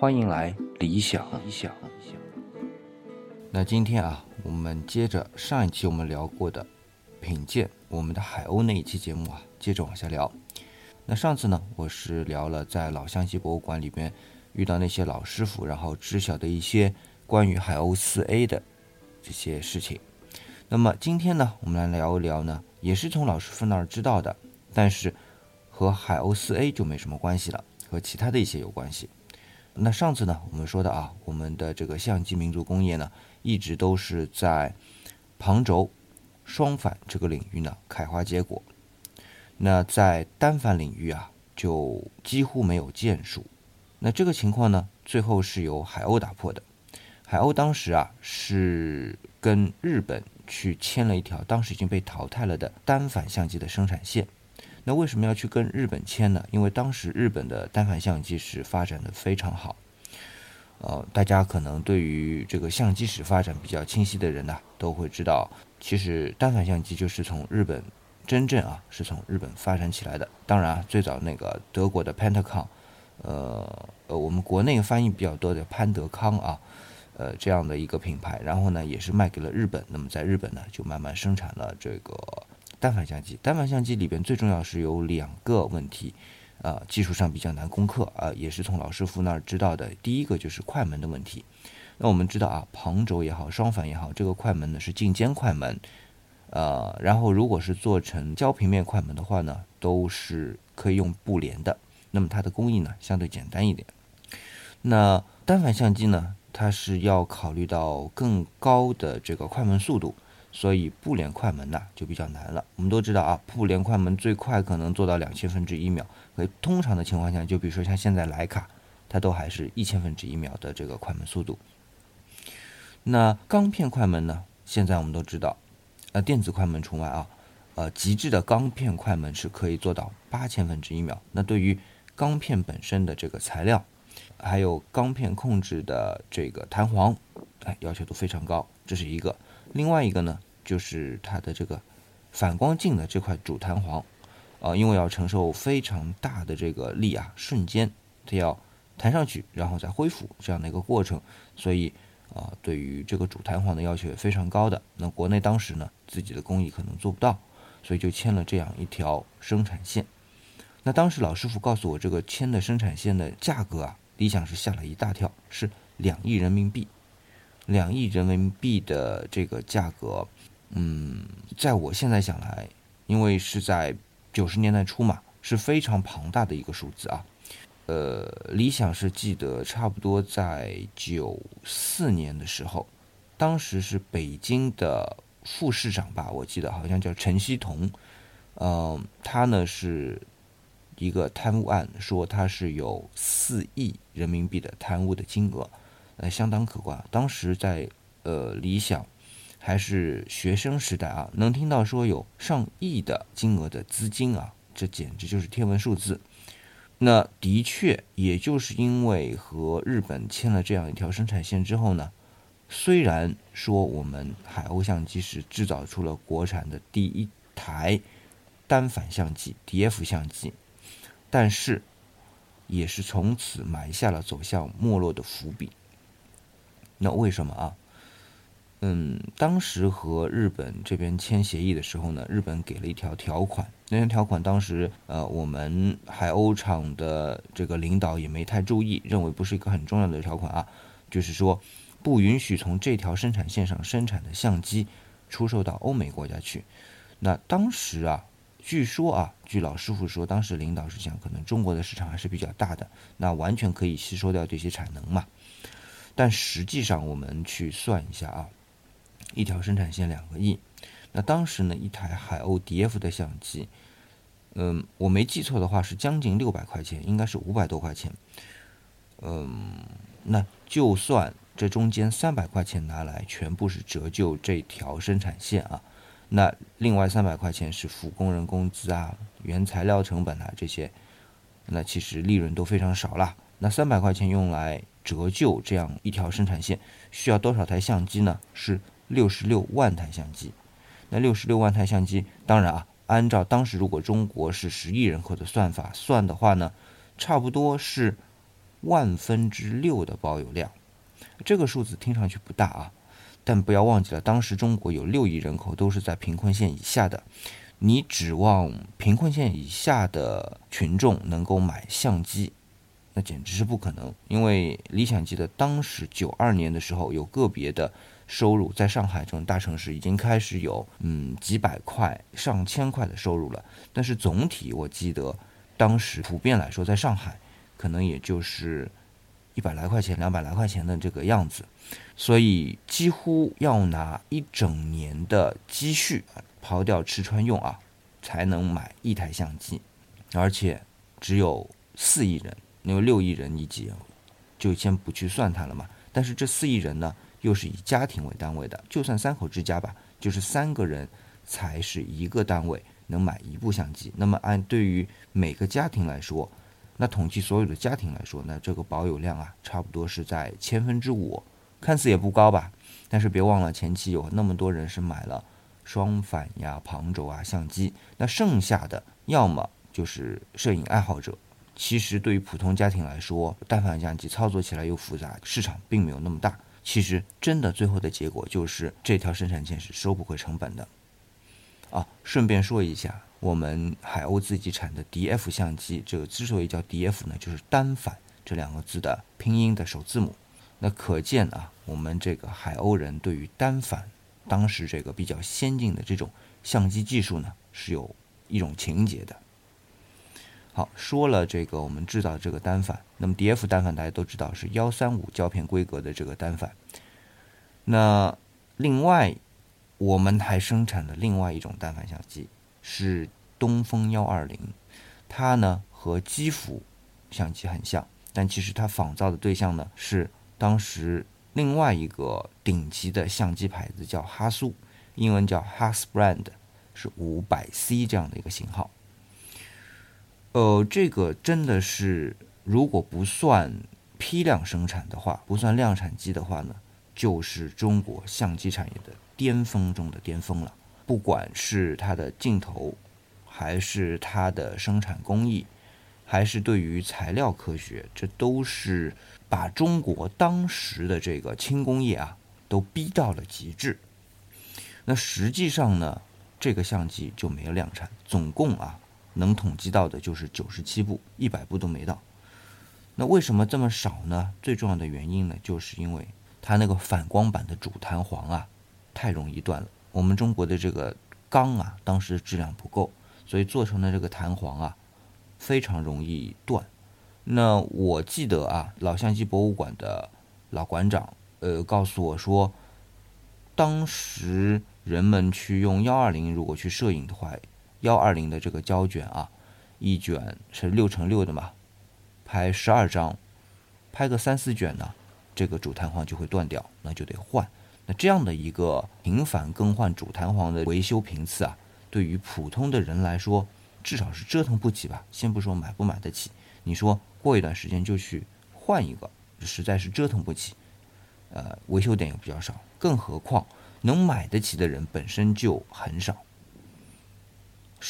欢迎来理想。理想。那今天啊，我们接着上一期我们聊过的品鉴我们的海鸥那一期节目啊，接着往下聊。那上次呢，我是聊了在老湘西博物馆里边遇到那些老师傅，然后知晓的一些关于海鸥四 A 的这些事情。那么今天呢，我们来聊一聊呢，也是从老师傅那儿知道的，但是和海鸥四 A 就没什么关系了，和其他的一些有关系。那上次呢，我们说的啊，我们的这个相机民族工业呢，一直都是在旁轴、双反这个领域呢开花结果。那在单反领域啊，就几乎没有建树。那这个情况呢，最后是由海鸥打破的。海鸥当时啊，是跟日本去签了一条当时已经被淘汰了的单反相机的生产线。那为什么要去跟日本签呢？因为当时日本的单反相机是发展的非常好。呃，大家可能对于这个相机史发展比较清晰的人呢，都会知道，其实单反相机就是从日本。真正啊，是从日本发展起来的。当然啊，最早那个德国的 Pentacon，呃呃，我们国内翻译比较多的潘德康啊，呃，这样的一个品牌，然后呢，也是卖给了日本。那么在日本呢，就慢慢生产了这个单反相机。单反相机里边最重要是有两个问题，啊，技术上比较难攻克啊，也是从老师傅那儿知道的。第一个就是快门的问题。那我们知道啊，旁轴也好，双反也好，这个快门呢是进尖快门。呃，然后如果是做成焦平面快门的话呢，都是可以用布帘的。那么它的工艺呢，相对简单一点。那单反相机呢，它是要考虑到更高的这个快门速度，所以不连快门呢就比较难了。我们都知道啊，不连快门最快可能做到两千分之一秒，可通常的情况下，就比如说像现在徕卡，它都还是一千分之一秒的这个快门速度。那钢片快门呢，现在我们都知道。呃，电子快门除外啊，呃，极致的钢片快门是可以做到八千分之一秒。那对于钢片本身的这个材料，还有钢片控制的这个弹簧，哎，要求都非常高。这是一个。另外一个呢，就是它的这个反光镜的这块主弹簧，啊，因为要承受非常大的这个力啊，瞬间它要弹上去，然后再恢复这样的一个过程，所以。啊，对于这个主弹簧的要求也非常高的。那国内当时呢，自己的工艺可能做不到，所以就签了这样一条生产线。那当时老师傅告诉我，这个签的生产线的价格啊，理想是吓了一大跳，是两亿人民币。两亿人民币的这个价格，嗯，在我现在想来，因为是在九十年代初嘛，是非常庞大的一个数字啊。呃，理想是记得差不多在九四年的时候，当时是北京的副市长吧，我记得好像叫陈希同，嗯，他呢是一个贪污案，说他是有四亿人民币的贪污的金额，呃，相当可观。当时在呃理想还是学生时代啊，能听到说有上亿的金额的资金啊，这简直就是天文数字。那的确，也就是因为和日本签了这样一条生产线之后呢，虽然说我们海鸥相机是制造出了国产的第一台单反相机 DF 相机，但是也是从此埋下了走向没落的伏笔。那为什么啊？嗯，当时和日本这边签协议的时候呢，日本给了一条条款。那条条款当时，呃，我们海鸥厂的这个领导也没太注意，认为不是一个很重要的条款啊。就是说，不允许从这条生产线上生产的相机出售到欧美国家去。那当时啊，据说啊，据老师傅说，当时领导是想，可能中国的市场还是比较大的，那完全可以吸收掉这些产能嘛。但实际上，我们去算一下啊。一条生产线两个亿，那当时呢，一台海鸥 DF 的相机，嗯，我没记错的话是将近六百块钱，应该是五百多块钱。嗯，那就算这中间三百块钱拿来全部是折旧这条生产线啊，那另外三百块钱是付工人工资啊、原材料成本啊这些，那其实利润都非常少了。那三百块钱用来折旧这样一条生产线，需要多少台相机呢？是。六十六万台相机，那六十六万台相机，当然啊，按照当时如果中国是十亿人口的算法算的话呢，差不多是万分之六的保有量。这个数字听上去不大啊，但不要忘记了，当时中国有六亿人口都是在贫困线以下的。你指望贫困线以下的群众能够买相机，那简直是不可能。因为理想记得当时九二年的时候，有个别的收入，在上海这种大城市已经开始有嗯几百块、上千块的收入了。但是总体我记得，当时普遍来说，在上海可能也就是一百来块钱、两百来块钱的这个样子，所以几乎要拿一整年的积蓄。刨掉吃穿用啊，才能买一台相机，而且只有四亿人，因为六亿人一级，就先不去算它了嘛。但是这四亿人呢，又是以家庭为单位的，就算三口之家吧，就是三个人才是一个单位能买一部相机。那么按对于每个家庭来说，那统计所有的家庭来说，那这个保有量啊，差不多是在千分之五，看似也不高吧。但是别忘了前期有那么多人是买了。双反呀、旁轴啊、相机，那剩下的要么就是摄影爱好者。其实对于普通家庭来说，单反相机操作起来又复杂，市场并没有那么大。其实真的最后的结果就是这条生产线是收不回成本的。啊，顺便说一下，我们海鸥自己产的 DF 相机，这个之所以叫 DF 呢，就是单反这两个字的拼音的首字母。那可见啊，我们这个海鸥人对于单反。当时这个比较先进的这种相机技术呢，是有一种情节的。好，说了这个我们制造的这个单反，那么 DF 单反大家都知道是幺三五胶片规格的这个单反。那另外我们还生产的另外一种单反相机是东风幺二零，它呢和基辅相机很像，但其实它仿造的对象呢是当时。另外一个顶级的相机牌子叫哈苏，英文叫 Hasbrand，是五百 C 这样的一个型号。呃，这个真的是如果不算批量生产的话，不算量产机的话呢，就是中国相机产业的巅峰中的巅峰了。不管是它的镜头，还是它的生产工艺，还是对于材料科学，这都是。把中国当时的这个轻工业啊，都逼到了极致。那实际上呢，这个相机就没有量产，总共啊能统计到的就是九十七部，一百部都没到。那为什么这么少呢？最重要的原因呢，就是因为它那个反光板的主弹簧啊，太容易断了。我们中国的这个钢啊，当时质量不够，所以做成的这个弹簧啊，非常容易断。那我记得啊，老相机博物馆的老馆长呃告诉我说，当时人们去用幺二零，如果去摄影的话，幺二零的这个胶卷啊，一卷是六乘六的嘛，拍十二张，拍个三四卷呢，这个主弹簧就会断掉，那就得换。那这样的一个频繁更换主弹簧的维修频次啊，对于普通的人来说，至少是折腾不起吧。先不说买不买得起，你说。过一段时间就去换一个，实在是折腾不起，呃，维修点也比较少，更何况能买得起的人本身就很少。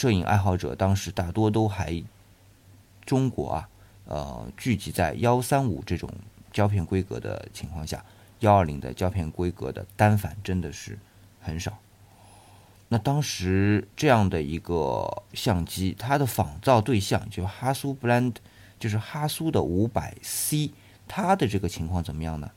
摄影爱好者当时大多都还中国啊，呃，聚集在幺三五这种胶片规格的情况下，幺二零的胶片规格的单反真的是很少。那当时这样的一个相机，它的仿造对象就哈苏 Brand。就是哈苏的五百 C，它的这个情况怎么样呢？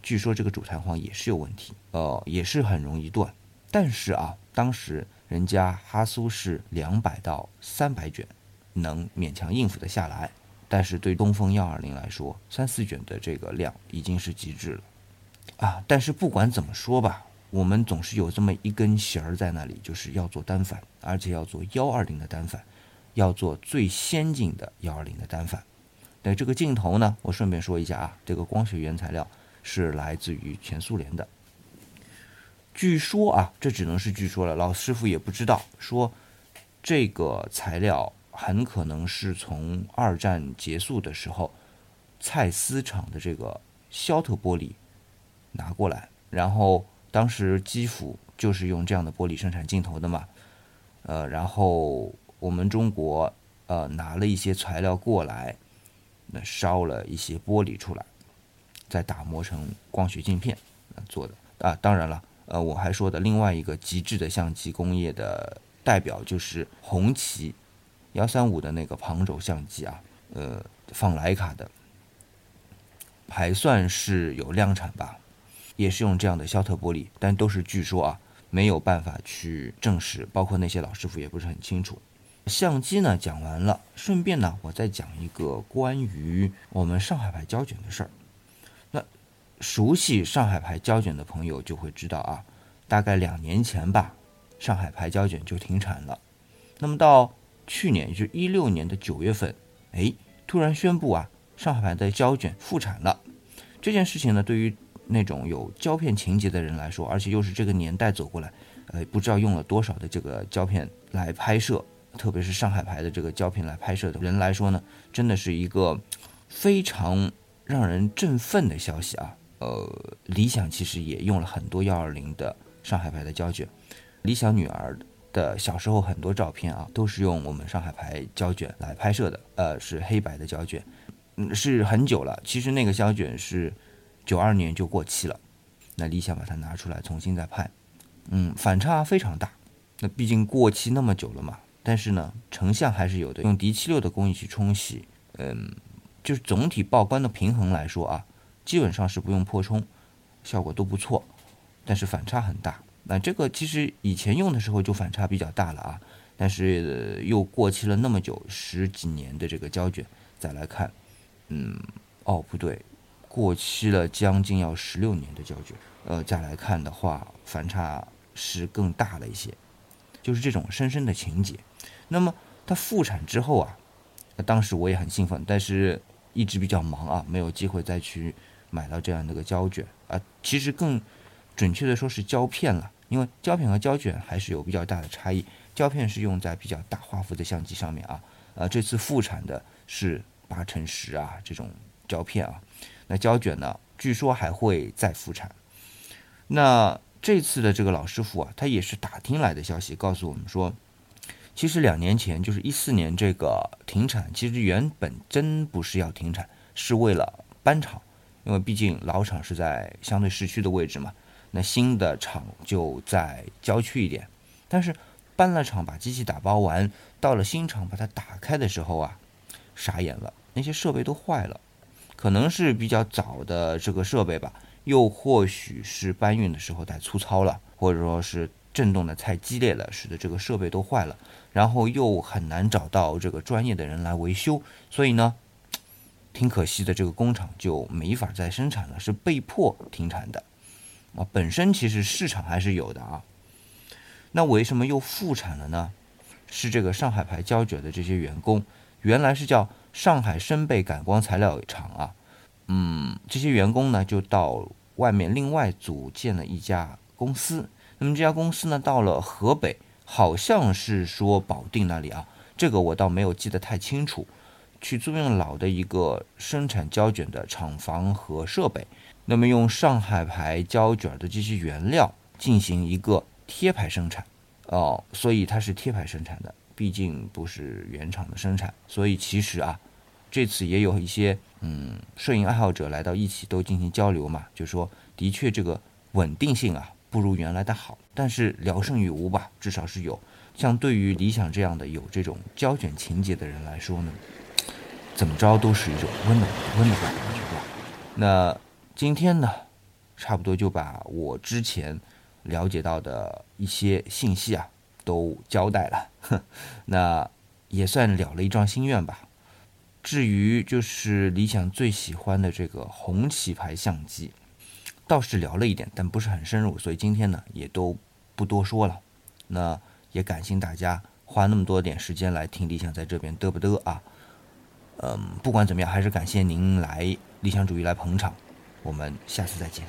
据说这个主弹簧也是有问题，呃，也是很容易断。但是啊，当时人家哈苏是两百到三百卷，能勉强应付得下来。但是对东风幺二零来说，三四卷的这个量已经是极致了啊！但是不管怎么说吧，我们总是有这么一根弦儿在那里，就是要做单反，而且要做幺二零的单反。要做最先进的幺二零的单反，那这个镜头呢？我顺便说一下啊，这个光学原材料是来自于前苏联的。据说啊，这只能是据说了，老师傅也不知道。说这个材料很可能是从二战结束的时候，蔡司厂的这个肖特玻璃拿过来，然后当时基辅就是用这样的玻璃生产镜头的嘛，呃，然后。我们中国呃拿了一些材料过来，那烧了一些玻璃出来，再打磨成光学镜片做的啊。当然了，呃，我还说的另外一个极致的相机工业的代表就是红旗幺三五的那个旁轴相机啊，呃，放徕卡的，还算是有量产吧，也是用这样的肖特玻璃，但都是据说啊，没有办法去证实，包括那些老师傅也不是很清楚。相机呢讲完了，顺便呢我再讲一个关于我们上海牌胶卷的事儿。熟悉上海牌胶卷的朋友就会知道啊，大概两年前吧，上海牌胶卷就停产了。那么到去年，也就一六年的九月份，哎，突然宣布啊，上海牌的胶卷复产了。这件事情呢，对于那种有胶片情节的人来说，而且又是这个年代走过来，呃，不知道用了多少的这个胶片来拍摄。特别是上海牌的这个胶片来拍摄的人来说呢，真的是一个非常让人振奋的消息啊！呃，理想其实也用了很多幺二零的上海牌的胶卷，理想女儿的小时候很多照片啊，都是用我们上海牌胶卷来拍摄的，呃，是黑白的胶卷，嗯，是很久了。其实那个胶卷是九二年就过期了，那理想把它拿出来重新再拍，嗯，反差非常大。那毕竟过期那么久了嘛。但是呢，成像还是有的。用 D 七六的工艺去冲洗，嗯，就是总体曝光的平衡来说啊，基本上是不用破冲，效果都不错。但是反差很大。那这个其实以前用的时候就反差比较大了啊。但是又过期了那么久，十几年的这个胶卷再来看，嗯，哦不对，过期了将近要十六年的胶卷，呃，再来看的话，反差是更大了一些。就是这种深深的情节。那么它复产之后啊，当时我也很兴奋，但是一直比较忙啊，没有机会再去买到这样的一个胶卷啊。其实更准确的说是胶片了，因为胶片和胶卷还是有比较大的差异。胶片是用在比较大画幅的相机上面啊，呃，这次复产的是八乘十啊这种胶片啊。那胶卷呢，据说还会再复产。那。这次的这个老师傅啊，他也是打听来的消息，告诉我们说，其实两年前就是一四年这个停产，其实原本真不是要停产，是为了搬厂，因为毕竟老厂是在相对市区的位置嘛，那新的厂就在郊区一点。但是搬了厂，把机器打包完，到了新厂把它打开的时候啊，傻眼了，那些设备都坏了，可能是比较早的这个设备吧。又或许是搬运的时候太粗糙了，或者说是震动的太激烈了，使得这个设备都坏了，然后又很难找到这个专业的人来维修，所以呢，挺可惜的，这个工厂就没法再生产了，是被迫停产的。啊，本身其实市场还是有的啊，那为什么又复产了呢？是这个上海牌胶卷的这些员工，原来是叫上海深贝感光材料厂啊。嗯，这些员工呢，就到外面另外组建了一家公司。那么这家公司呢，到了河北，好像是说保定那里啊，这个我倒没有记得太清楚。去租用老的一个生产胶卷的厂房和设备，那么用上海牌胶卷的这些原料进行一个贴牌生产。哦，所以它是贴牌生产的，毕竟不是原厂的生产。所以其实啊。这次也有一些嗯摄影爱好者来到一起都进行交流嘛，就说的确这个稳定性啊不如原来的好，但是聊胜于无吧，至少是有。像对于理想这样的有这种胶卷情节的人来说呢，怎么着都是一种温暖温暖的感觉吧。那今天呢，差不多就把我之前了解到的一些信息啊都交代了，那也算了了一桩心愿吧。至于就是理想最喜欢的这个红旗牌相机，倒是聊了一点，但不是很深入，所以今天呢也都不多说了。那也感谢大家花那么多点时间来听理想在这边嘚不嘚啊。嗯，不管怎么样，还是感谢您来理想主义来捧场。我们下次再见。